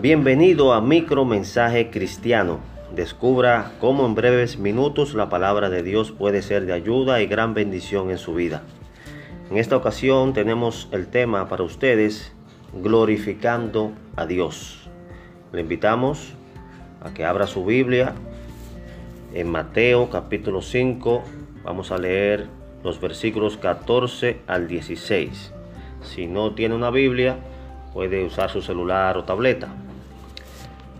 Bienvenido a Micro Mensaje Cristiano. Descubra cómo en breves minutos la palabra de Dios puede ser de ayuda y gran bendición en su vida. En esta ocasión tenemos el tema para ustedes, glorificando a Dios. Le invitamos a que abra su Biblia en Mateo capítulo 5. Vamos a leer los versículos 14 al 16. Si no tiene una Biblia, puede usar su celular o tableta.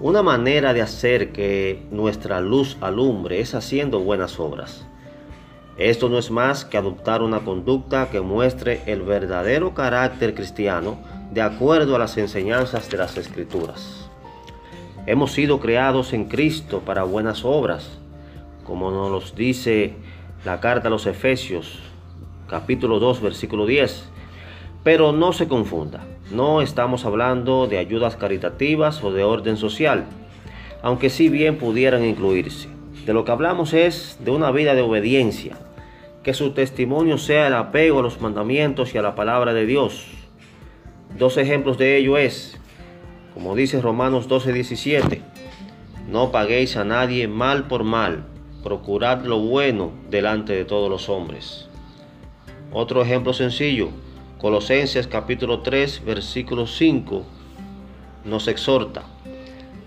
Una manera de hacer que nuestra luz alumbre es haciendo buenas obras. Esto no es más que adoptar una conducta que muestre el verdadero carácter cristiano de acuerdo a las enseñanzas de las Escrituras. Hemos sido creados en Cristo para buenas obras, como nos dice la carta a los Efesios, capítulo 2, versículo 10. Pero no se confunda, no estamos hablando de ayudas caritativas o de orden social, aunque sí bien pudieran incluirse. De lo que hablamos es de una vida de obediencia, que su testimonio sea el apego a los mandamientos y a la palabra de Dios. Dos ejemplos de ello es, como dice Romanos 12:17, no paguéis a nadie mal por mal, procurad lo bueno delante de todos los hombres. Otro ejemplo sencillo, Colosenses capítulo 3, versículo 5 nos exhorta,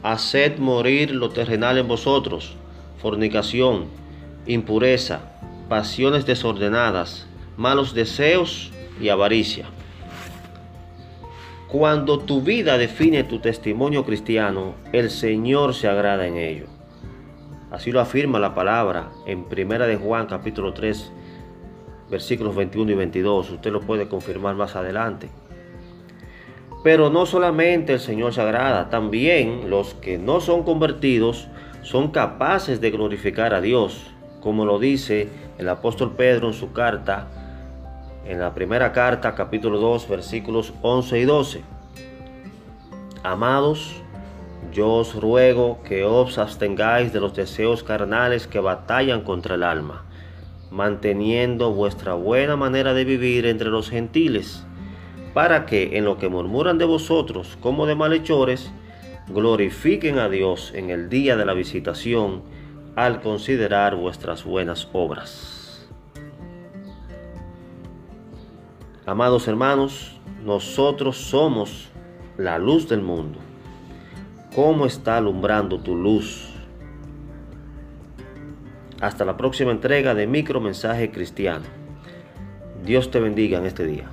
haced morir lo terrenal en vosotros, fornicación, impureza, pasiones desordenadas, malos deseos y avaricia. Cuando tu vida define tu testimonio cristiano, el Señor se agrada en ello. Así lo afirma la palabra en Primera de Juan capítulo 3, versículos 21 y 22. Usted lo puede confirmar más adelante. Pero no solamente el Señor se agrada, también los que no son convertidos son capaces de glorificar a Dios, como lo dice el apóstol Pedro en su carta, en la primera carta, capítulo 2, versículos 11 y 12. Amados, yo os ruego que os abstengáis de los deseos carnales que batallan contra el alma manteniendo vuestra buena manera de vivir entre los gentiles, para que en lo que murmuran de vosotros como de malhechores, glorifiquen a Dios en el día de la visitación al considerar vuestras buenas obras. Amados hermanos, nosotros somos la luz del mundo. ¿Cómo está alumbrando tu luz? Hasta la próxima entrega de Micro Mensaje Cristiano. Dios te bendiga en este día.